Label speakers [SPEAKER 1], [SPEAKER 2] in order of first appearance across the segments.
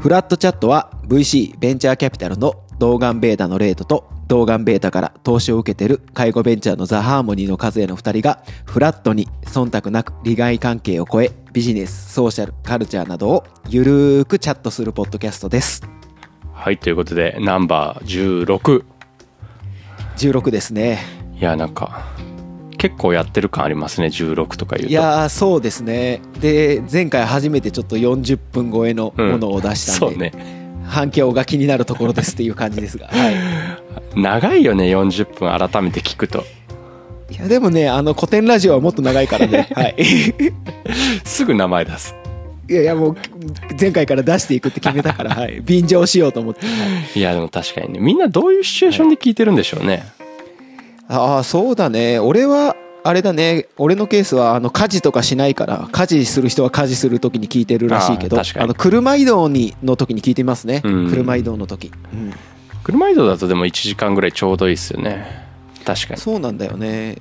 [SPEAKER 1] フラットチャットは VC ベンチャーキャピタルの動眼ベータのレートと動眼ベータから投資を受けてる介護ベンチャーのザ・ハーモニーの数への2人がフラットに忖度なく利害関係を超えビジネス、ソーシャル、カルチャーなどをゆるーくチャットするポッドキャストです。
[SPEAKER 2] はいということでナンバー16
[SPEAKER 1] 16ですね。
[SPEAKER 2] いやなんか結構やってる感ありますね16とか言うと
[SPEAKER 1] いやーそうですね。で、前回初めてちょっと40分超えのものを出したんで、
[SPEAKER 2] そうね
[SPEAKER 1] 反響が気になるところですっていう感じですが。はい。
[SPEAKER 2] 長いよね40分改めて聞くと
[SPEAKER 1] いやでもね、あの古典ラジオはもっと長いからね。はい。
[SPEAKER 2] すぐ名前出す
[SPEAKER 1] いやいやもう前回から出していくって決めたから、はい、便乗しようと思って、はい
[SPEAKER 2] いやでも確かにねみんなどういうシチュエーションで聞いてるんでしょうね、
[SPEAKER 1] ああそうだね。俺はあれだね。俺のケースはあの家事とかしないから家事する人は家事する時に聞いてるらしいけど
[SPEAKER 2] あ
[SPEAKER 1] の車移動にの時に聞いてますね、
[SPEAKER 2] うん。
[SPEAKER 1] 車移動の時、うん。
[SPEAKER 2] 車移動だとでも1時間ぐらいちょうどいいっすよね。確かに。
[SPEAKER 1] そうなんだよね。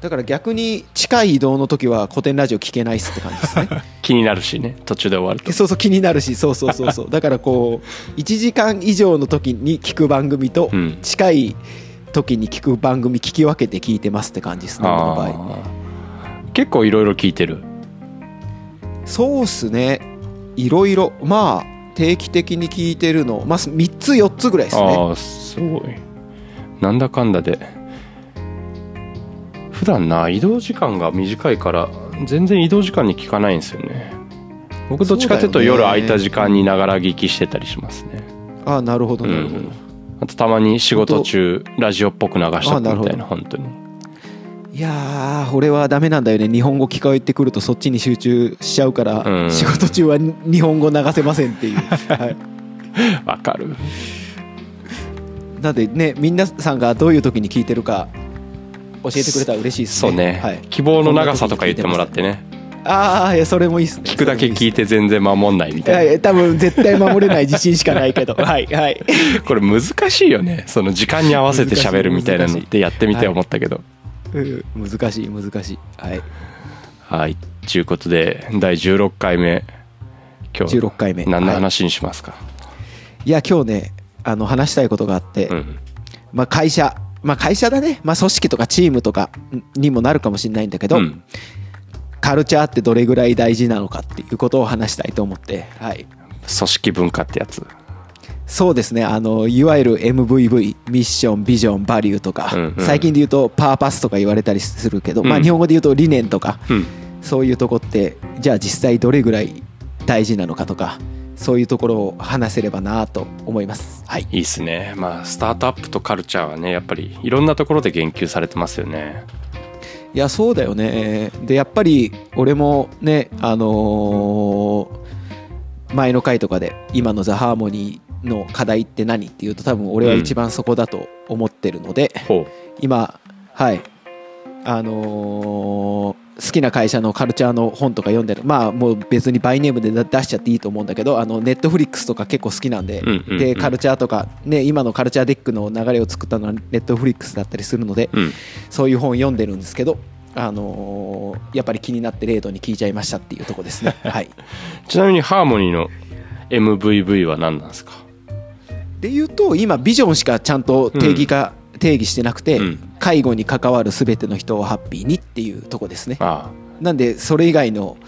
[SPEAKER 1] だから逆に近い移動の時は古典ラジオ聞けないっすって感じですね。
[SPEAKER 2] 気になるしね。途中で終わると。
[SPEAKER 1] そうそう気になるし。そうそうそうそう。だからこう1時間以上の時に聞く番組と
[SPEAKER 2] うん。
[SPEAKER 1] 近い時に聞く番組聞き分けて聞いてますって感じですね俺の場合。
[SPEAKER 2] 結構いろいろ聞いてる。
[SPEAKER 1] そうっすね。いろいろまあ定期的に聞いてるの。まあ3つ4つぐらいですね。
[SPEAKER 2] ああすごい。なんだかんだで。普段な移動時間が短いから全然移動時間に聞かないんですよね。僕どっちかというと夜空いた時間にながら聞きしてたりしますね。
[SPEAKER 1] ああなるほどなるほど、
[SPEAKER 2] うんあとたまに仕事中ラジオっぽく流しとくみたい
[SPEAKER 1] あな
[SPEAKER 2] 本当に。
[SPEAKER 1] いやー俺はダメなんだよね。日本語聞こえてくるとそっちに集中しちゃうから、
[SPEAKER 2] うん。
[SPEAKER 1] 仕事中は日本語流せませんっていう、はい、
[SPEAKER 2] わかる。
[SPEAKER 1] なんでね皆さんがどういう時に聞いてるか教えてくれたら嬉しいですね。
[SPEAKER 2] そうね、
[SPEAKER 1] はい、
[SPEAKER 2] 希望の長さとか言ってもらってね
[SPEAKER 1] ああいやそれもいいっすね。
[SPEAKER 2] 聞くだけ聞いて全然守んないみたい
[SPEAKER 1] はい多分絶対守れない自信しかないけど。は いはい。
[SPEAKER 2] なこれ難しいよね。その時間に合わせて喋るみたいなのってやってみて思ったけど。
[SPEAKER 1] うん難しい難しい。はい。
[SPEAKER 2] はい。ということで第16回目。今日
[SPEAKER 1] 16回目。はい
[SPEAKER 2] 何の話にしますか、
[SPEAKER 1] い。や今日ねあの話したいことがあって、
[SPEAKER 2] うん。
[SPEAKER 1] まあ、会社。まあ会社だね、まあ、組織とかチームとかにもなるかもしれないんだけど、
[SPEAKER 2] うん
[SPEAKER 1] カルチャーってどれぐらい大事なのかっていうことを話したいと思って、はい、
[SPEAKER 2] 組織文化ってやつ。
[SPEAKER 1] そうですね。あのいわゆる MVV ミッションビジョンバリューとか、
[SPEAKER 2] うんうん。
[SPEAKER 1] 最近で言うとパーパスとか言われたりするけど、まあ、
[SPEAKER 2] うん
[SPEAKER 1] 日本語で言うと理念とか、
[SPEAKER 2] うん。
[SPEAKER 1] そういうとこってじゃあ実際どれぐらい大事なのかとかそういうところを話せればなと思います。はい。
[SPEAKER 2] いいっすね。まあスタートアップとカルチャーはねやっぱりいろんなところで言及されてますよね
[SPEAKER 1] いやそうだよね。でやっぱり俺もねあのー前の回とかで今の「ザ・ハーモニーの課題って何っていうと多分俺は一番そこだと思ってるので、
[SPEAKER 2] ほ
[SPEAKER 1] 今はい。あのー好きな会社のカルチャーの本とか読んでる。まあもう別に by name で出しちゃっていいと思うんだけどあの Netflix とか結構好きなんで、
[SPEAKER 2] うんうんうん
[SPEAKER 1] でカルチャーとかね今の culture deck の流れを作ったのは Netflix だったりするので、
[SPEAKER 2] ううん。
[SPEAKER 1] そういう本読んでるんですけど、あのーやっぱり気になってレードに聞いちゃいましたっていうとこですね。はい、
[SPEAKER 2] ちなみにハーモニーの MVV は何なんですか？
[SPEAKER 1] で言うと今ビジョンしかちゃんと定義化、定義してなくて、
[SPEAKER 2] うん
[SPEAKER 1] 介護に関わる全ての人をハッピーにっていうとこですね。
[SPEAKER 2] あ
[SPEAKER 1] なんでそれ以外の、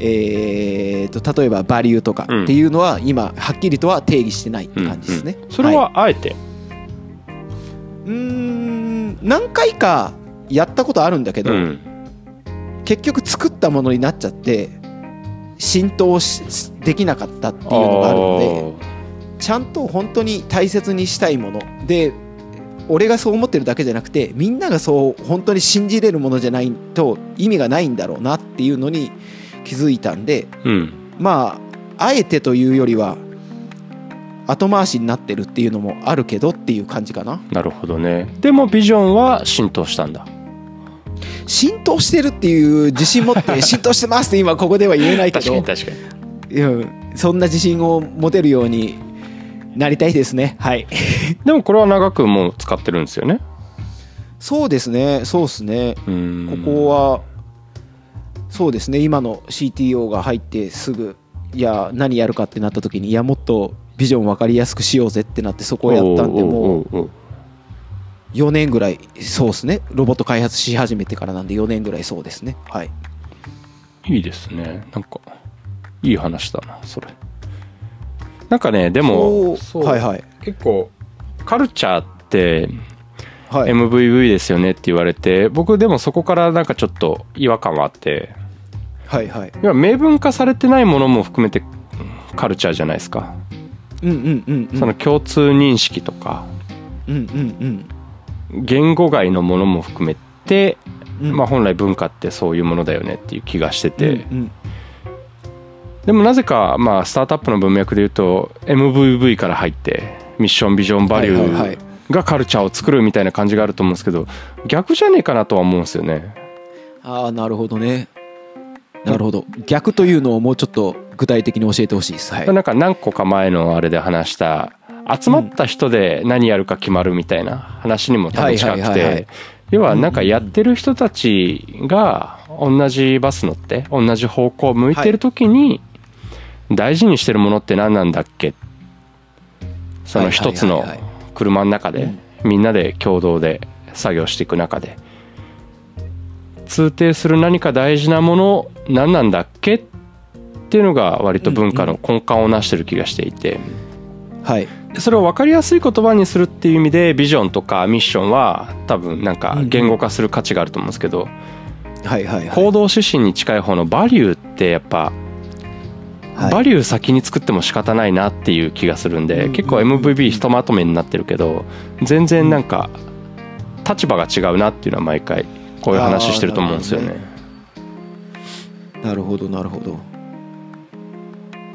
[SPEAKER 1] えー、と例えばバリューとかっていうのは今はっきりとは定義してないって
[SPEAKER 2] あ、うん
[SPEAKER 1] 感じですね。
[SPEAKER 2] うんそれはあえて、
[SPEAKER 1] うーん。何回かやったことあるんだけど、
[SPEAKER 2] うん。
[SPEAKER 1] 結局作ったものになっちゃって浸透しできなかったっていうのがあるのでちゃんと本当に大切にしたいもの。で俺がそう思ってるだけじゃなくてみんながそう本当に信じれるものじゃないと意味がないんだろうなっていうのに気づいたんで
[SPEAKER 2] うん。
[SPEAKER 1] まああえてというよりは後回しになってるっていうのもあるけどっていう感じかな。
[SPEAKER 2] なるほどね。でもビジョンは浸透したんだ。
[SPEAKER 1] 浸透してるっていう自信持って 浸透してますって今ここでは言えないけど
[SPEAKER 2] 確かに確かに。
[SPEAKER 1] うん、そんな自信を持てるようになりたいですね。はい
[SPEAKER 2] でもこれは長くもう使ってるんですよね？
[SPEAKER 1] そうですね。そうですね。
[SPEAKER 2] うん。
[SPEAKER 1] ここはそうですね。今の CTO が入ってすぐいや何やるかってなった時にいやもっとビジョン分かりやすくしようぜってなってそこをやったんでもう
[SPEAKER 2] おうおうおう
[SPEAKER 1] 4年ぐらいそうですね。ロボット開発し始めてからなんで4年ぐらいそうですね。はい。
[SPEAKER 2] いいですね。なんかいい話だなそれ。なんかねでも
[SPEAKER 1] そうはいはい。
[SPEAKER 2] 結構カルチャーって
[SPEAKER 1] はい。
[SPEAKER 2] MVV ですよねって言われて僕でもそこからなんかちょっと違和感はあって
[SPEAKER 1] はいはい。
[SPEAKER 2] 要は明文化されてないものも含めてカルチャーじゃないですか、
[SPEAKER 1] うんうんうんうん。
[SPEAKER 2] その共通認識とか
[SPEAKER 1] うんうん
[SPEAKER 2] 言語外のものも含めて、
[SPEAKER 1] うん。
[SPEAKER 2] まあ本来文化ってそういうものだよねっていう気がしてて、
[SPEAKER 1] うんうん。
[SPEAKER 2] でもなぜかまあスタートアップの文脈で言うと MVV から入ってミッションビジョンバリューがカルチャーを作るみたいな感じがあると思うんですけど逆じゃねえかなとは思うんですよね。
[SPEAKER 1] ああなるほどね。なるほど。逆というのをもうちょっと具体的に教えてほしいです。はい。
[SPEAKER 2] なんか何個か前のあれで話した集まった人で何やるか決まるみたいな話にも多分近くて要はなんかやってる人たちが同じバス乗って同じ方向を向いてる時に大事にしてるものって何なんだっけその一つの車の中でみんなで共同で作業していく中で通底する何か大事なもの何なんだっけっていうのが割と文化の根幹をなしてる気がしていて。
[SPEAKER 1] はい。
[SPEAKER 2] それを分かりやすい言葉にするっていう意味でビジョンとかミッションは多分なんか言語化する価値があると思うんですけど
[SPEAKER 1] はいはいはい。
[SPEAKER 2] 行動指針に近い方のバリューってやっぱ
[SPEAKER 1] はい
[SPEAKER 2] バリュー先に作っても仕方ないなっていう気がするんで
[SPEAKER 1] うん
[SPEAKER 2] 結構 MVB ひとまとめになってるけど全然なんか立場が違うなっていうのは毎回こういう話してると思うんですよね。
[SPEAKER 1] る。なるほどなるほど。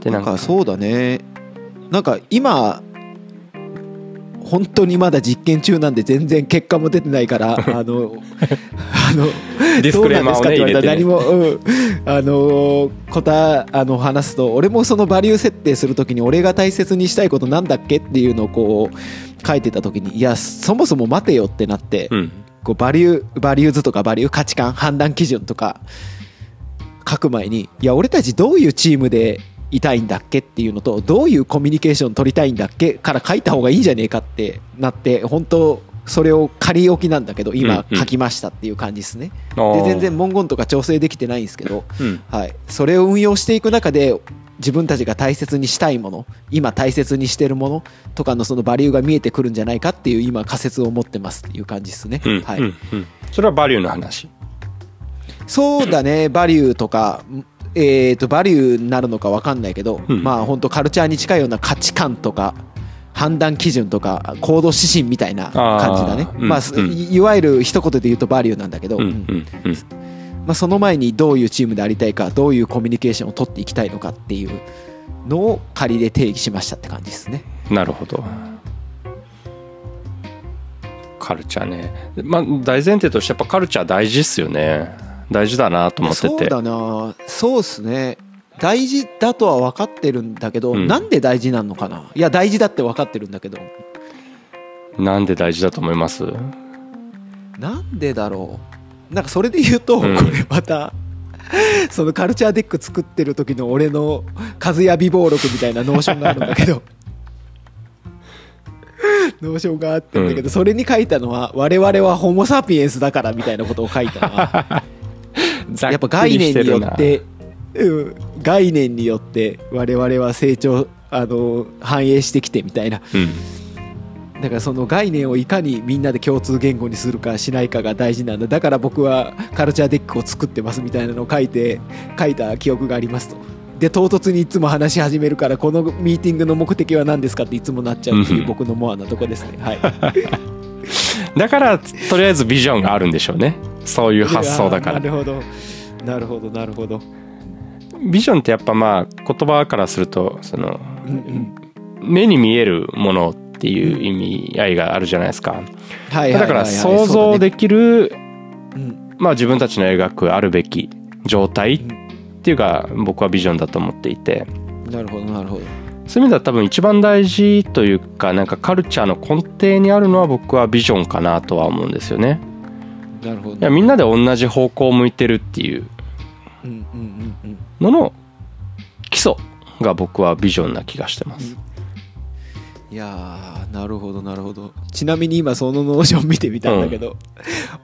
[SPEAKER 2] でなんか
[SPEAKER 1] そうだね。なんか今本当にまだ実験中なんで全然結果も出てないから あのあの
[SPEAKER 2] ディスクレーマーをね
[SPEAKER 1] どうなんですかって言われたら何も、うん、あの答あの話すと俺もそのバリュー設定するときに俺が大切にしたいことなんだっけっていうのをこう書いてたときにいやそもそも待てよってなって、
[SPEAKER 2] うん。
[SPEAKER 1] こうバリューバリューズとかバリュー価値観判断基準とか書く前にいや俺たちどういうチームでいたいんだっけっていうのとどういうコミュニケーション取りたいんだっけ？から書いた方がいいんじゃねえかってなって本当それを仮置きなんだけど今書きましたっていう感じですね。で全然文言とか調整できてないんですけど、
[SPEAKER 2] うん。
[SPEAKER 1] はい、それを運用していく中で自分たちが大切にしたいもの今大切にしてるものとかのそのバリューが見えてくるんじゃないかっていう今仮説を持ってますっていう感じですね。
[SPEAKER 2] うん
[SPEAKER 1] はい。
[SPEAKER 2] それはバリューの話？
[SPEAKER 1] そうだね、バリューとか、えー、とバリューになるのか分かんないけど、
[SPEAKER 2] うん。
[SPEAKER 1] まあ本当カルチャーに近いような価値観とか判断基準とか行動指針みたいな感じだね。まあ、
[SPEAKER 2] うん。
[SPEAKER 1] いいわゆる一言で言うとバリューなんだけど、まあ、その前にどういうチームでありたいかどういうコミュニケーションを取っていきたいのかっていうのを仮で定義しましたって感じですね。
[SPEAKER 2] なるほど。カルチャーね。まあ大前提としてやっぱカルチャー大事っすよね大事だなと思ってて。
[SPEAKER 1] そうだな。そうっすね。大事だとは分かってるんだけど、
[SPEAKER 2] うん。
[SPEAKER 1] なんで大事なのかな？いや大事だって分かってるんだけど。
[SPEAKER 2] なんで大事だと思います？
[SPEAKER 1] なんでだろう？なんかそれで言うと、
[SPEAKER 2] うん。
[SPEAKER 1] これまたその culture deck 作ってる時の俺の数や備忘録みたいな Notion があるんだけど。Notion があってんだけど、
[SPEAKER 2] うん。
[SPEAKER 1] それに書いたのは我々はホモ・サピエンスだからみたいなことを書いたのはやっぱ概念によって、うん、概念によって我々は成長あの繁栄してきてみたいな。
[SPEAKER 2] うん。
[SPEAKER 1] だからその概念をいかにみんなで共通言語にするかしないかが大事なんだ。だから僕は culture deck を作ってますみたいなのを書いて書いた記憶がありますと。で唐突にいつも話し始めるからこのミーティングの目的は何ですかっていつもなっちゃうっていう僕のモアなとこですね。はい。
[SPEAKER 2] だからとりあえずビジョンがあるんでしょうねそういう発想だから。
[SPEAKER 1] なるほど。なるほどなるほど。
[SPEAKER 2] ビジョンってやっぱまあ言葉からするとその
[SPEAKER 1] うんうん。
[SPEAKER 2] 目に見えるものっていう意味合いがあるじゃないですか。だから想像できる、
[SPEAKER 1] うん。
[SPEAKER 2] まあ自分たちの描くあるべき状態っていうか僕はビジョンだと思っていて。
[SPEAKER 1] なるほどなるほど。
[SPEAKER 2] そういう意味では多分一番大事というかなんかカルチャーの根底にあるのは僕はビジョンかなとは思うんですよね。
[SPEAKER 1] なるほど。
[SPEAKER 2] いやみんなで同じ方向を向いてるっていう。
[SPEAKER 1] うんうんうんうん。
[SPEAKER 2] のの基礎が僕はビジョンな気がしてます
[SPEAKER 1] いやーなるほどなるほど。ちなみに今その Notion 見てみたんだけど、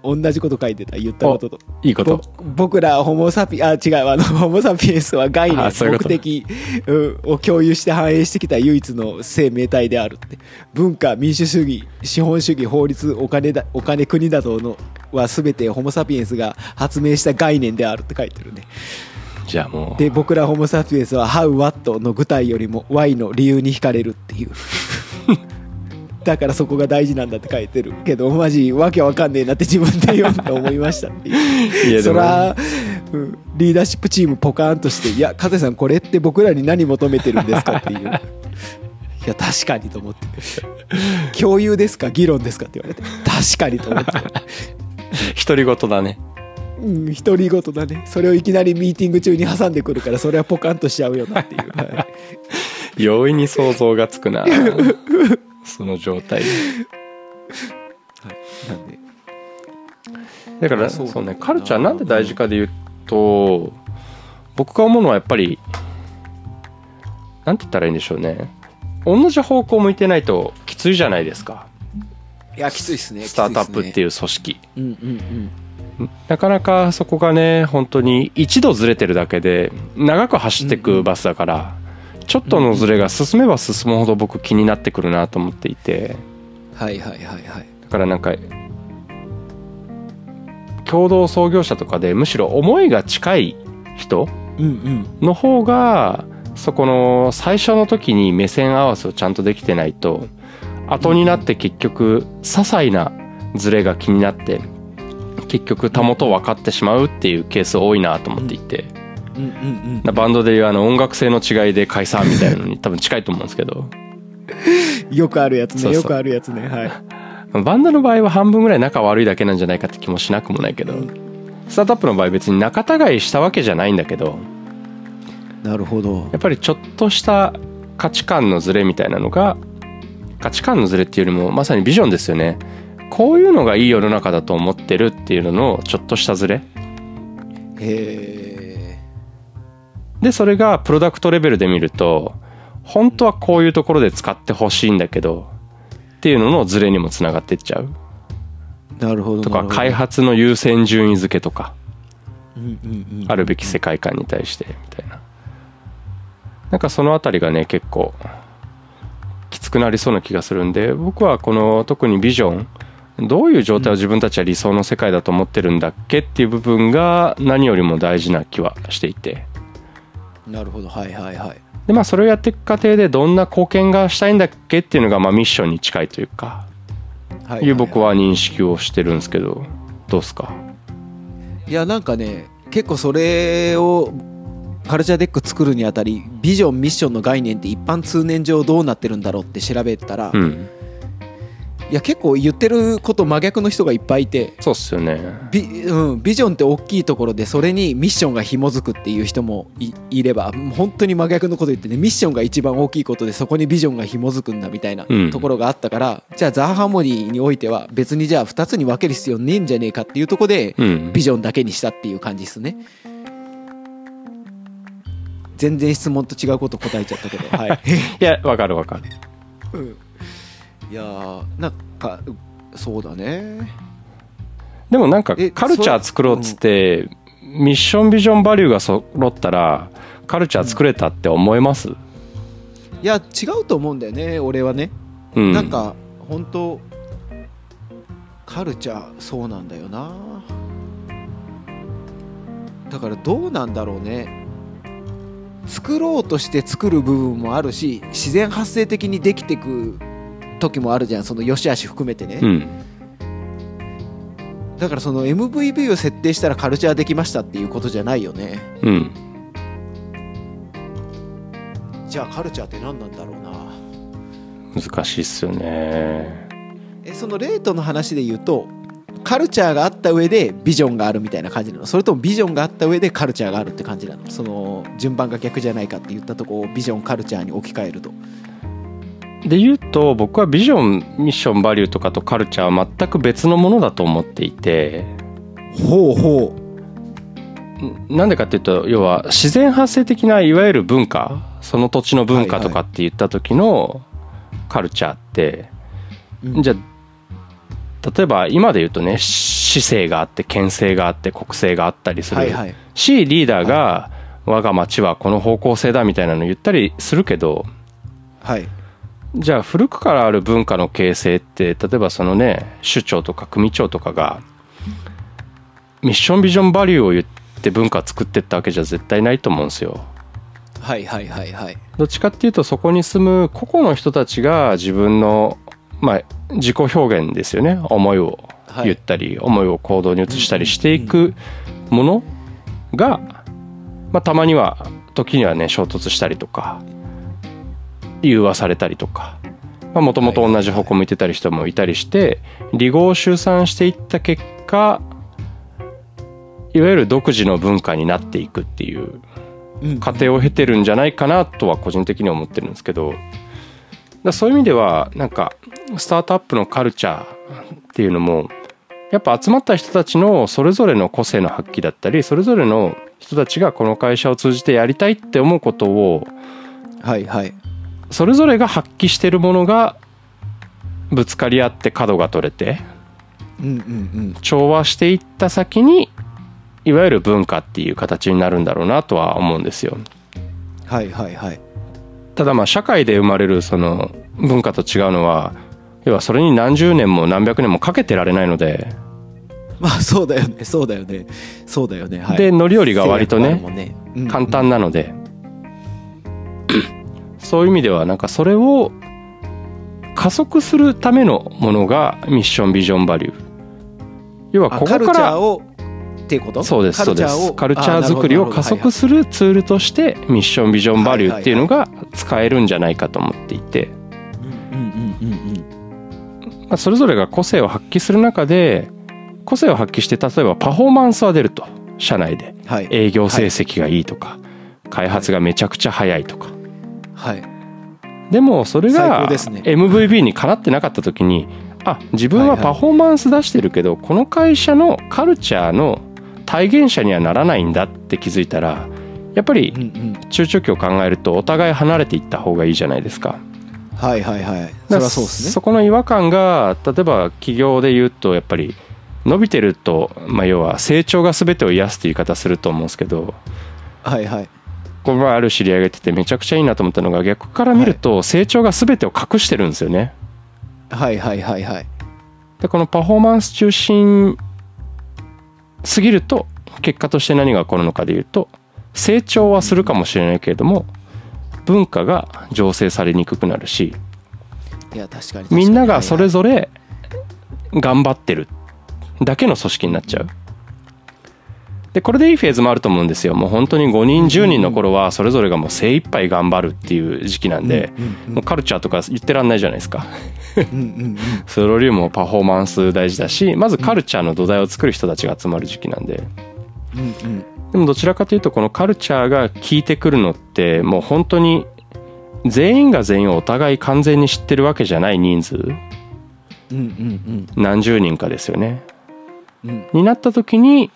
[SPEAKER 1] 同じこと書いてた言ったことと。
[SPEAKER 2] いいこと。
[SPEAKER 1] ぼ僕らホモ・サピあ違うあのホモ・サピエンスは概念目的うんを共有して反映してきた唯一の生命体であるって。文化民主主義資本主義法律お金だお金国などのは全てホモ・サピエンスが発明した概念であるって書いてるね。
[SPEAKER 2] じゃあもう。
[SPEAKER 1] で僕らホモ・サピエンスは「How What」の具体よりも Why の理由に惹かれるっていうだからそこが大事なんだって書いてるけどマジわけわかんねえなって自分で読んで思いましたっていそら、うんリーダーシップチームポカーンとして「いや加瀬さんこれって僕らに何求めてるんですか?」っていう。いや確かにと思って「共有ですか？議論ですか?」って言われて。確かにと思って。
[SPEAKER 2] 独り言だね。
[SPEAKER 1] うん独り言だね。それをいきなりミーティング中に挟んでくるからそれはポカンとしちゃうよなっていう、は い
[SPEAKER 2] 容易に想像がつくな。その状態。
[SPEAKER 1] なんで。
[SPEAKER 2] だから
[SPEAKER 1] そう
[SPEAKER 2] ねカルチャーなんで大事かで言うと僕が思うのはやっぱりなんて言ったらいいんでしょうね。同じ方向向いてないときついじゃないですか。
[SPEAKER 1] いやきついっすね
[SPEAKER 2] スタートアップって
[SPEAKER 1] いう
[SPEAKER 2] 組織。
[SPEAKER 1] うんうんうん。
[SPEAKER 2] なかなかそこがね本当に一度ずれてるだけで長く走っていくバスだから、ちょっとのずれが進めば進むほど僕気になってくるなと思っていて。
[SPEAKER 1] はいはいはいはい。
[SPEAKER 2] だからなんか共同創業者とかでむしろ思いが近い人の方がそこの最初の時に目線合わせをちゃんとできてないと後になって結局些細なズレが気になって結局たもと分かってしまうっていうケース多いなと思っていて
[SPEAKER 1] うんうん
[SPEAKER 2] バンドでいうあの音楽性の違いで解散みたいなのに多分近いと思うんですけど。
[SPEAKER 1] うんよくあるやつねよくあるやつねはい。
[SPEAKER 2] バンドの場合は半分ぐらい仲悪いだけなんじゃないかって気もしなくもないけど。スタートアップの場合別に仲違いしたわけじゃないんだけど。
[SPEAKER 1] なるほど。
[SPEAKER 2] やっぱりちょっとした価値観のズレみたいなのが価値観のズレっていうよりもまさにビジョンですよね。こういうのがいい世の中だと思ってるっていうののちょっとしたズレ。
[SPEAKER 1] へ
[SPEAKER 2] でそれがプロダクトレベルで見ると本当はこういうところで使ってほしいんだけどっていうののズレにもつながってっちゃう。
[SPEAKER 1] えなるほど
[SPEAKER 2] とか開発の優先順位付けとかあるべき世界観に対してみたいな。なんかそのあたりがね結構きつくなりそうな気がするんで僕はこの特にビジョンどういう状態を自分たちは理想の世界だと思ってるんだっけっていう部分が何よりも大事な気はしていて
[SPEAKER 1] なるほど。はいはいはい。
[SPEAKER 2] でまあそれをやっていく過程でどんな貢献がしたいんだっけっていうのがまあミッションに近いというか
[SPEAKER 1] はい
[SPEAKER 2] いう僕は認識をしてるんですけどどうですか？
[SPEAKER 1] いやなんかね結構それをカルチャーデック作るにあたりビジョンミッションの概念って一般通念上どうなってるんだろうって調べたら、い
[SPEAKER 2] うん
[SPEAKER 1] や結構言ってること真逆の人がいっぱいいて。
[SPEAKER 2] そうっすよね。
[SPEAKER 1] ビ,、うん、ビジョンって大きいところでそれにミッションが紐づくっていう人もいいれば本当に真逆のこと言ってねミッションが一番大きいことでそこにビジョンが紐づくんだみたいな
[SPEAKER 2] うん。
[SPEAKER 1] ところがあったから、じゃあザ・ハーモニーにおいては別にじゃあ2つに分ける必要ねえんじゃねえかっていうところで
[SPEAKER 2] うん。
[SPEAKER 1] ビジョンだけにしたっていう感じですね。全然質問と違うこと答えちゃったけど、はい。
[SPEAKER 2] いやわかるわかる。
[SPEAKER 1] うんいやーなんかそうだね。
[SPEAKER 2] でもなんか
[SPEAKER 1] え
[SPEAKER 2] カルチャー作ろうっつってミッションビジョンバリューが揃ったらカルチャー作れたって思えます、
[SPEAKER 1] いや違うと思うんだよね俺はね。
[SPEAKER 2] うん、
[SPEAKER 1] なんか本当カルチャーそうなんだよな。だからどうなんだろうね。作ろうとして作る部分もあるし自然発生的にできてく時もあるじゃんその良し悪し含めてね。
[SPEAKER 2] うん。
[SPEAKER 1] だからその MVP を設定したらカルチャーできましたっていうことじゃないよね。
[SPEAKER 2] うん。
[SPEAKER 1] じゃあカルチャーって何なんだろうな。
[SPEAKER 2] 難しいっすよね。
[SPEAKER 1] えそのレートの話で言うとカルチャーがあった上でビジョンがあるみたいな感じなの？それともビジョンがあった上でカルチャーがあるって感じなの？その順番が逆じゃないかって言ったとこをビジョンカルチャーに置き換えると
[SPEAKER 2] で言うと僕はビジョンミッションバリューとかとカルチャーは全く別のものだと思っていて。
[SPEAKER 1] ほうほ
[SPEAKER 2] なんでかっていうと要は自然発生的ないわゆる文化その土地の文化とかって言った時のカルチャーって、
[SPEAKER 1] うん。
[SPEAKER 2] じゃあ例えば今で言うとね市政があって県政があって国政があったりする、
[SPEAKER 1] はいはい。
[SPEAKER 2] しリーダーが我が町はこの方向性だみたいなの言ったりするけど
[SPEAKER 1] はい
[SPEAKER 2] じゃあ古くからある文化の形成って例えばそのね首長とか組長とかがミッションビジョンバリューを言って文化作ってったわけじゃ絶対ないと思うんですよ。
[SPEAKER 1] はいはいはいはい。
[SPEAKER 2] どっちかっていうとそこに住む個々の人たちが自分のまあ自己表現ですよね。思いを
[SPEAKER 1] はい。
[SPEAKER 2] 言ったり、思いを行動に移したりしていくものが、まあ、たまには時にはね衝突したりとか融和されたりとかもともと同じ方向向いてたり人もいたりして離合集散していった結果いわゆる独自の文化になっていくっていう
[SPEAKER 1] うん。
[SPEAKER 2] 過程を経てるんじゃないかなとは個人的には思ってるんですけどだそういう意味ではなんかスタートアップのカルチャーっていうのもやっぱ集まった人たちのそれぞれの個性の発揮だったりそれぞれの人たちがこの会社を通じてやりたいって思うことを
[SPEAKER 1] はいはい
[SPEAKER 2] それぞれが発揮してるものがぶつかり合って角が取れて調和していった先にいわゆる文化っていう形になるんだろうなとは思うんですよ。
[SPEAKER 1] うんはいはいはい。
[SPEAKER 2] ただまあ社会で生まれるその文化と違うのは要はそれに何十年も何百年もかけてられないので、
[SPEAKER 1] まあそうだよねそうだよねそうだよねはい。
[SPEAKER 2] で乗り降りが割とね
[SPEAKER 1] ね。うんうん。
[SPEAKER 2] 簡単なので、そういう意味ではなんかそれを加速するためのものがミッションビジョンバリュー。要はここから
[SPEAKER 1] っていうこと？
[SPEAKER 2] そうですそうです。
[SPEAKER 1] を
[SPEAKER 2] カルチャー作りを加速するツールとしてミッションビジョンバリューっていうのが使えるんじゃないかと思っていて、
[SPEAKER 1] るうんうんうん
[SPEAKER 2] まあ、それぞれが個性を発揮する中で個性を発揮して例えばパフォーマンスは出ると。社内で。営業成績がいいとか、開発がめちゃくちゃ早いとか
[SPEAKER 1] はい。
[SPEAKER 2] でもそれ
[SPEAKER 1] 最
[SPEAKER 2] が
[SPEAKER 1] 高ですね。
[SPEAKER 2] MVP にかなってなかった時にあ自分はパフォーマンス出してるけどこの会社のカルチャーの体現者にはならないんだって気づいたらやっぱり中長期を考えるとお互い離れていった方がいいじゃないですか。
[SPEAKER 1] はいはいはい。そ
[SPEAKER 2] だから
[SPEAKER 1] そうですね。
[SPEAKER 2] そこの違和感が例えば企業で言うとやっぱり伸びてると、まあ、要は成長が全てを癒すって言い方すると思うんですけど
[SPEAKER 1] はいはい
[SPEAKER 2] この前ある知り合いが言っててめちゃくちゃいいなと思ったのが逆から見ると成長が全てを隠してるんですよね。
[SPEAKER 1] はいはいはいはい
[SPEAKER 2] でこのパフォーマンス中心すぎると結果として何が起こるのかでいうと成長はするかもしれないけれども文化が醸成されにくくなるし
[SPEAKER 1] いや確かに
[SPEAKER 2] みんながそれ
[SPEAKER 1] ぞ
[SPEAKER 2] ぞれ頑張ってるだけの組織になっちゃう。でこれでいいフェーズもあると思うんですよ。もう本当に5人10人の頃はそれぞれがもう精一杯頑張るっていう時期なんで、もうカルチャーとか言ってらんないじゃないですか。それよりもパフォーマンス大事だしまずカルチャーの土台を作る人たちが集まる時期なんで。でもどちらかというとこのカルチャーが効いてくるのってもう本当に全員が全員をお互い完全に知ってるわけじゃない人数。
[SPEAKER 1] うんうん
[SPEAKER 2] 何十人かですよね。になった時に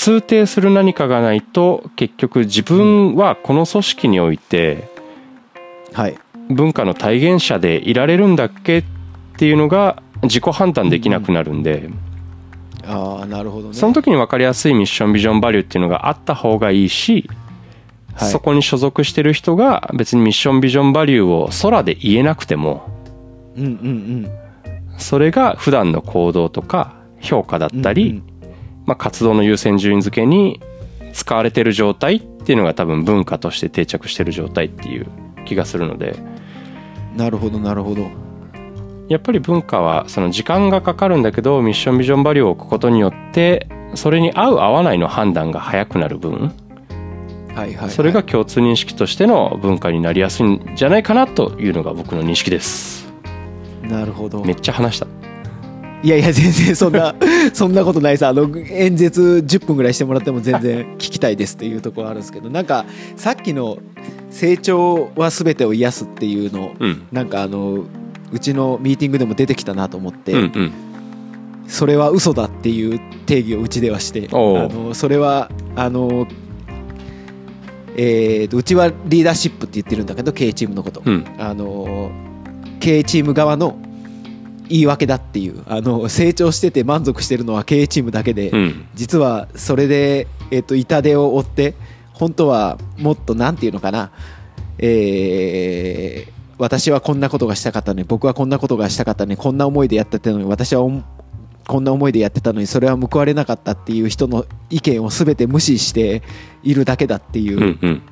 [SPEAKER 2] 通底する何かがないと結局自分はこの組織において
[SPEAKER 1] はい。
[SPEAKER 2] 文化の体現者でいられるんだっけ？っていうのが自己判断できなくなるんで、
[SPEAKER 1] ああなるほどね。
[SPEAKER 2] その時に分かりやすいミッションビジョンバリューっていうのがあった方がいいし、
[SPEAKER 1] はい。
[SPEAKER 2] そこに所属してる人が別にミッションビジョンバリューを空で言えなくても
[SPEAKER 1] うんうん
[SPEAKER 2] それが普段の行動とか評価だったり、
[SPEAKER 1] うん
[SPEAKER 2] まあ、活動の優先順位付けに使われてる状態っていうのが多分文化として定着してる状態っていう気がするので。
[SPEAKER 1] うんなるほどなるほど。
[SPEAKER 2] やっぱり文化はその時間がかかるんだけどミッションビジョンバリューを置くことによってそれに合う合わないの判断が早くなる分
[SPEAKER 1] はいはいはい。
[SPEAKER 2] それが共通認識としての文化になりやすいんじゃないかなというのが僕の認識です。
[SPEAKER 1] なるほど。
[SPEAKER 2] めっちゃ話した
[SPEAKER 1] いやいや全然そんな そんなことないさ。あの演説10分ぐらいしてもらっても全然聞きたいですっていうところあるんですけどなんかさっきの「成長は全てを癒す」っていうの
[SPEAKER 2] うん。
[SPEAKER 1] なんかあのうちのミーティングでも出てきたなと思って、
[SPEAKER 2] うんうん。
[SPEAKER 1] それは嘘だっていう定義をうちではしてあのそれはあのえーとうちはリーダーシップって言ってるんだけど経営チームのこと、
[SPEAKER 2] うん。
[SPEAKER 1] あの経営チーム側の言い訳だっていうあの成長してて満足してるのは経営チームだけで、
[SPEAKER 2] うん。
[SPEAKER 1] 実はそれで、えー、と痛手を負って本当はもっとなんていうのかな、えー私はこんなことがしたかったのに僕はこんなことがしたかったのにこんな思いでやってたのに私はおこんな思いでやってたのにそれは報われなかったっていう人の意見を全て無視しているだけだっていう、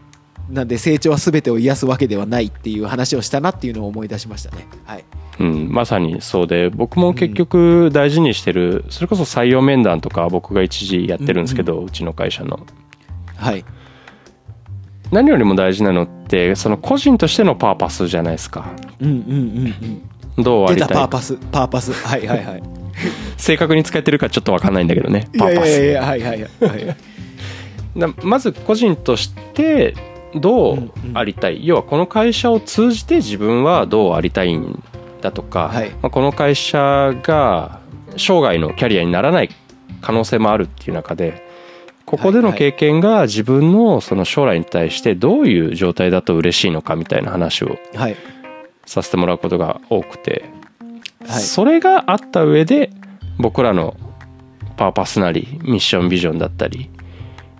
[SPEAKER 1] なんで成長は全てを癒すわけではないっていう話をしたなっていうのを思い出しましたね。はい、
[SPEAKER 2] うん、まさにそうで僕も結局大事にしてるそれこそ採用面談とか僕が一時やってるんですけど、うちの会社の。
[SPEAKER 1] はい、
[SPEAKER 2] 何よりも大事なのってその個人としてのパーパスじゃないですか。
[SPEAKER 1] うんうんうんうん。
[SPEAKER 2] どうありたい？
[SPEAKER 1] 出たパーパスパーパス。はいはいはい。
[SPEAKER 2] 正確に使ってるかちょっと分かんないんだけどね。
[SPEAKER 1] いやい
[SPEAKER 2] パーパス。
[SPEAKER 1] やいやはいはい。はい。
[SPEAKER 2] なまず個人としてどうありたい、要はこの会社を通じて自分はどうありたいんだとか、
[SPEAKER 1] はい。
[SPEAKER 2] まあ、この会社が生涯のキャリアにならない可能性もあるっていう中でここでの経験が自分のその将来に対してどういう状態だと嬉しいのかみたいな話を
[SPEAKER 1] はい。
[SPEAKER 2] させてもらうことが多くて、
[SPEAKER 1] はい。
[SPEAKER 2] それがあった上で僕らのパーパスなりミッションビジョンだったり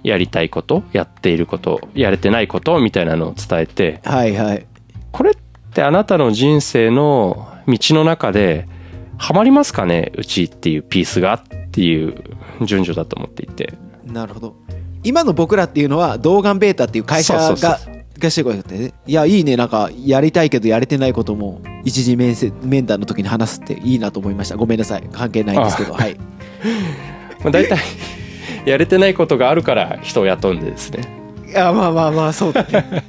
[SPEAKER 2] やりたいことやっていることやれてないことみたいなのを伝えて
[SPEAKER 1] はいはい。
[SPEAKER 2] これってあなたの人生の道の中でハマりますかねうちっていうピースがっていう順序だと思っていて。
[SPEAKER 1] なるほど。今の僕らっていうのは動画ベータっていう会社が
[SPEAKER 2] そう
[SPEAKER 1] がしてこいって。ねいやいいね。なんかやりたいけどやれてないことも一次面接面談の時に話すっていいなと思いました。ごめんなさい。関係ないんですけど。はい。
[SPEAKER 2] まあ大体 やれてないことがあるから人を雇うんでですね。
[SPEAKER 1] いやまあまあまあそうだね。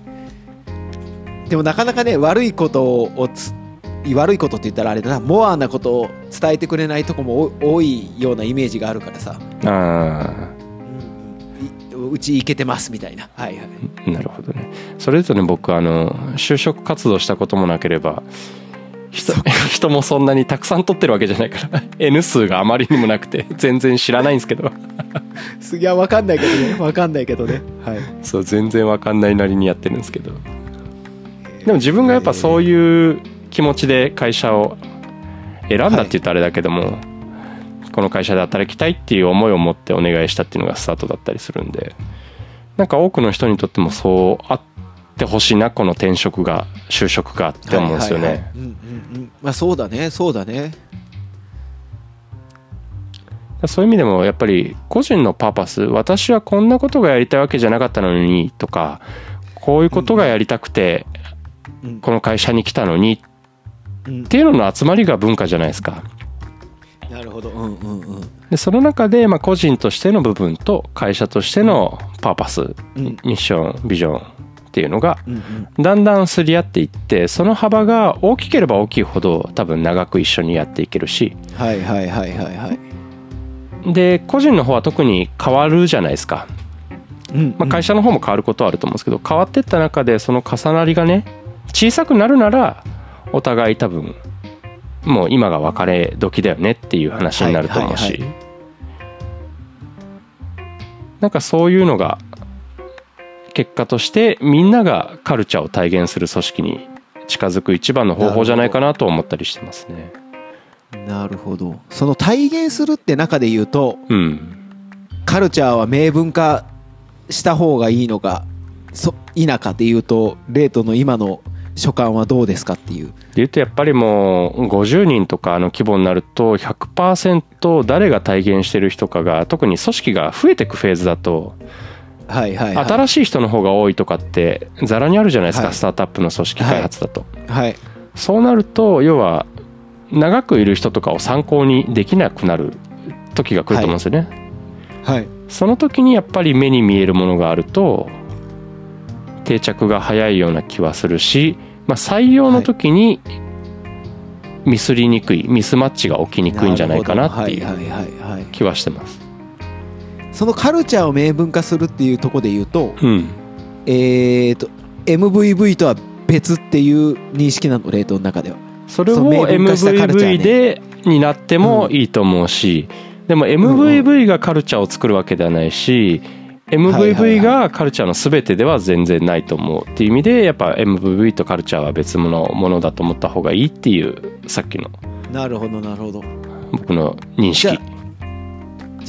[SPEAKER 1] でもなかなかね 悪いことをつ悪いことって言ったらあれだな。モアなことを伝えてくれないとこも多多いようなイメージがあるからさ、
[SPEAKER 2] あ
[SPEAKER 1] うちいけてますみたいな。はいはい。
[SPEAKER 2] あなるほどね。それとね僕あの就職活動したこともなければ人 人もそんなにたくさん取ってるわけじゃないから。N 数があまりにもなくて全然知らないんですけど。
[SPEAKER 1] いやわかんないけどね。わかんないけどね。はい。
[SPEAKER 2] そう全然わかんないなりにやってるんですけど。でも自分がやっぱそういう気持ちで会社を選んだって言ったらあれだけども、この会社で働きたいっていう思いを持ってお願いしたっていうのがスタートだったりするんでなんか多くの人にとってもそうあってほしいなこの転職が就職がって思うんですよね、
[SPEAKER 1] はいはいはい。うんうんうん。まあそうだねそうだね。
[SPEAKER 2] そういう意味でもやっぱり個人のパーパス私はこんなことがやりたいわけじゃなかったのにとかこういうことがやりたくて
[SPEAKER 1] うん
[SPEAKER 2] この会社に来たのに
[SPEAKER 1] うん
[SPEAKER 2] っていうのの集まりが文化じゃないですか。
[SPEAKER 1] なるほど。うんうんうん。
[SPEAKER 2] でその中でまあ個人としての部分と会社としてのパーパス、
[SPEAKER 1] うん。
[SPEAKER 2] ミッションビジョンっていうのがだんだんすり合っていってその幅が大きければ大きいほど多分長く一緒にやっていけるし。
[SPEAKER 1] はいはいはいはいはい。
[SPEAKER 2] で個人の方は特に変わるじゃないですか、
[SPEAKER 1] うん
[SPEAKER 2] まあ、会社の方も変わることはあると思うんですけど変わっていった中でその重なりがね小さくなるならお互い多分もう今が別れ時だよねっていう話になると思うし、なんかそういうのが結果としてみんながカルチャーを体現する組織に近づく一番の方法じゃないかなと思ったりしてますね。
[SPEAKER 1] なるほど。その体現するって中で言うと
[SPEAKER 2] うん、
[SPEAKER 1] カルチャーは明文化した方がいいのかそ否かで言うとレートの今の所感はどうですかっていう。
[SPEAKER 2] で言うとやっぱりもう50人とかの規模になると100%誰が体現してる人かが特に組織が増えていくフェーズだと
[SPEAKER 1] はいはいはい。
[SPEAKER 2] 新しい人の方が多いとかってざらにあるじゃないですか、
[SPEAKER 1] はい。
[SPEAKER 2] スタートアップの組織開発だと、
[SPEAKER 1] はい。
[SPEAKER 2] そうなると要は長くいる人とかを参考にできなくなる時が来ると思うんですよね、
[SPEAKER 1] はい。
[SPEAKER 2] その時にやっぱり目に見えるものがあると定着が早いような気はするし、まあ、採用の時にミスりにくいミスマッチが起きにくいんじゃないかなってい
[SPEAKER 1] うはいはいはい。
[SPEAKER 2] 気はしてます。
[SPEAKER 1] そのカルチャーを明文化するっていうところで言うと
[SPEAKER 2] うん、
[SPEAKER 1] えーと MVV とは別っていう認識なのレートの中では。
[SPEAKER 2] それを MVV
[SPEAKER 1] ね。
[SPEAKER 2] でになってもいいと思うし、でも MVV がカルチャーを作るわけではないし MVV がカルチャーの全てでは全然ないと思うっていう意味でやっぱ MVV とカルチャーは別物ものだと思った方がいいっていうさっきの。
[SPEAKER 1] なるほどなるほど。
[SPEAKER 2] 僕の認識。
[SPEAKER 1] あ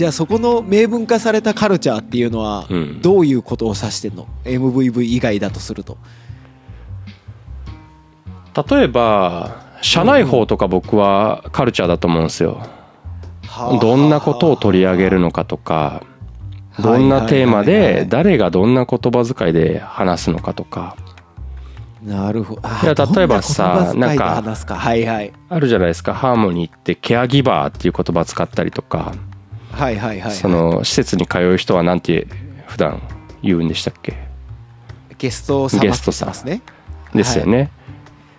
[SPEAKER 1] じゃあそこの明文化されたカルチャーっていうのは
[SPEAKER 2] うん。
[SPEAKER 1] どういうことを指してんの？MVV 以外だとすると。
[SPEAKER 2] 例えば社内法とか僕はカルチャーだと思うんですよ。どんなことを取り上げるのかとかどんなテーマで誰がどんな言葉遣いで話すのかとか。
[SPEAKER 1] なるほど。あ
[SPEAKER 2] いや例えばさ
[SPEAKER 1] な
[SPEAKER 2] んかあるじゃないですか。ハーモニーってケアギバーっていう言葉使ったりとか
[SPEAKER 1] はいはいはい
[SPEAKER 2] その施設に通う人はなんて普段言うんでしたっけ？
[SPEAKER 1] ゲスト様
[SPEAKER 2] ゲストさん
[SPEAKER 1] って言って
[SPEAKER 2] ですよね。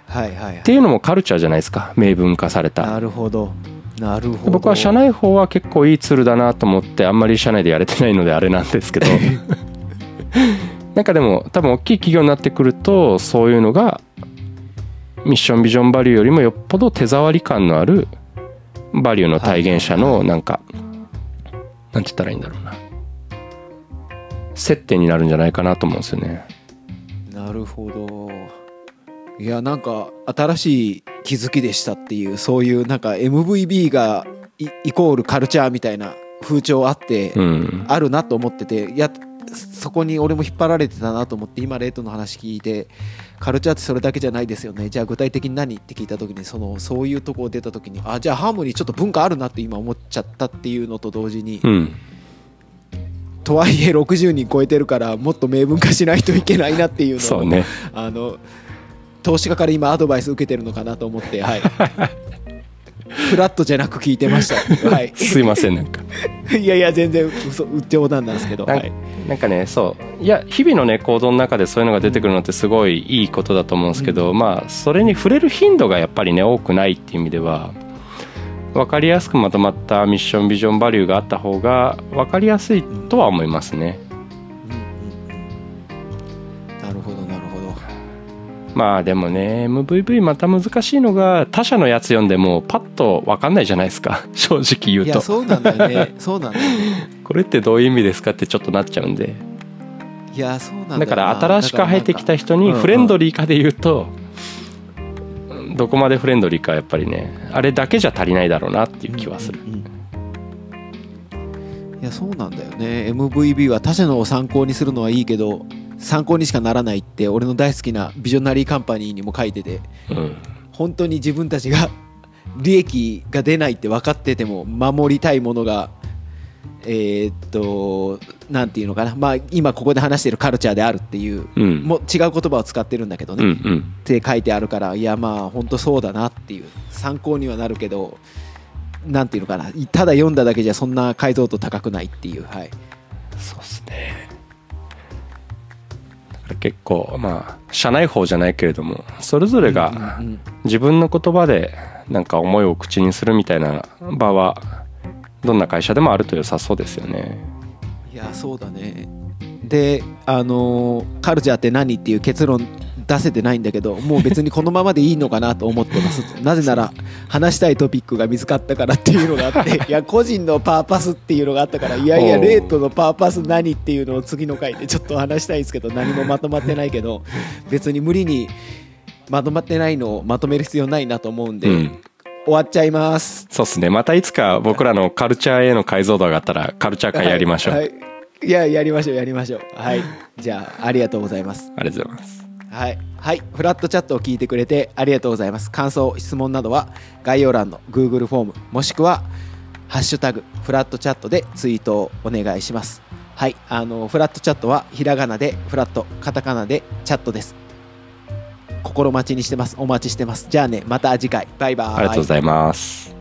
[SPEAKER 1] ますねはいはいはい。
[SPEAKER 2] っていうのもカルチャーじゃないですか。明文化された。
[SPEAKER 1] なるほど。なるほど。
[SPEAKER 2] 僕は社内法は結構いいツールだなと思ってあんまり社内でやれてないのであれなんですけど。なんかでも多分大きい企業になってくるとそういうのがミッションビジョンバリューよりもよっぽど手触り感のあるバリューの体現者のなんかなんて言ったらいいんだろうな。接点になるんじゃないかなと思うんですよね。
[SPEAKER 1] なるほど。いやなんか新しい気づきでしたっていうそういうなんか MVB がイイコールカルチャーみたいな風潮あって、
[SPEAKER 2] うん、
[SPEAKER 1] あるなと思ってていやそこに俺も引っ張られてたなと思って今レイトの話聞いてカルチャーってそれだけじゃないですよね。じゃあ具体的に何って聞いた時にそのそういうとこ出た時にあじゃあハーモニーちょっと文化あるなって今思っちゃったっていうのと同時に、
[SPEAKER 2] うん、
[SPEAKER 1] とはいえ60人超えてるからもっと明文化しないといけないなっていうのを
[SPEAKER 2] ね。
[SPEAKER 1] あの投資家から今アドバイス受けてるのかなと思って、はい、フラットじゃなく聞いてました、はい、
[SPEAKER 2] すいませんなんか。
[SPEAKER 1] いやいや全然嘘冗談なんですけど、
[SPEAKER 2] なん
[SPEAKER 1] はい、
[SPEAKER 2] なんかねそう。いや日々のね行動の中でそういうのが出てくるのってすごいいいことだと思うんですけど、まあそれに触れる頻度がやっぱりね多くないっていう意味では分かりやすくまとまったミッションビジョンバリューがあった方が分かりやすいとは思いますね。
[SPEAKER 1] うん
[SPEAKER 2] まあでもね MVV また難しいのが他社のやつ読んでもパッと分かんないじゃないですか。正直言
[SPEAKER 1] いうや
[SPEAKER 2] と
[SPEAKER 1] そうなんだよね。そうなんだよね。
[SPEAKER 2] これってどういう意味ですかってちょっとなっちゃうんで。
[SPEAKER 1] いやそうなんだ
[SPEAKER 2] だから新しく入ってきた人にフレンドリーかで言うとどこまでフレンドリーかやっぱりねあれだけじゃ足りないだろうなっていう気はする。
[SPEAKER 1] うんうんうん。いやそうなんだよね。MVB は他社のを参考にするのはいいけど参考にしかならないって俺の大好きなビジョナリーカンパニーにも書いてて
[SPEAKER 2] うん。
[SPEAKER 1] 本当に自分たちが利益が出ないって分かってても守りたいものがえーっとなんていうのかな。まあ今ここで話しているカルチャーであるっていう
[SPEAKER 2] うん。
[SPEAKER 1] もう違う言葉を使ってるんだけどね、っ
[SPEAKER 2] うんうん。
[SPEAKER 1] て書いてあるからいやまあ本当そうだなっていう。参考にはなるけどなんていうのかな。ただ読んだだけじゃそんな解像度高くないっていう。はい。
[SPEAKER 2] そうっすね結構まあ社内法じゃないけれどもそれぞれが自分の言葉でなんか思いを口にするみたいな場はどんな会社でもあると良さそうですよね。
[SPEAKER 1] いやそうだね。であのーカルチャーって何っていう結論出せてないんだけどもう別にこのままでいいのかなと思ってます。なぜなら話したいトピックが見つかったからっていうのがあって いや個人のパーパスっていうのがあったからいやいやレートのパーパス何っていうのを次の回でちょっと話したいんですけど 何もまとまってないけど別に無理にまとまってないのをまとめる必要ないなと思うんで、
[SPEAKER 2] うん。
[SPEAKER 1] 終わっちゃいます。
[SPEAKER 2] そうっすね。またいつか僕らのカルチャーへの解像度があったらカルチャー会やりましょう、
[SPEAKER 1] はい。はい。いややりましょうやりましょう。はい。じゃあありがとうございます。
[SPEAKER 2] ありがとうございます
[SPEAKER 1] はい、はい、フラットチャットを聞いてくれてありがとうございます。感想質問などは概要欄の Google フォームもしくは「ハッシュタグフラットチャット」でツイートをお願いします。はい。あのフラットチャットはひらがなでフラットカタカナでチャットです。心待ちにしてます。お待ちしてます。じゃあねまた次回。バイバイ。
[SPEAKER 2] ありがとうございます。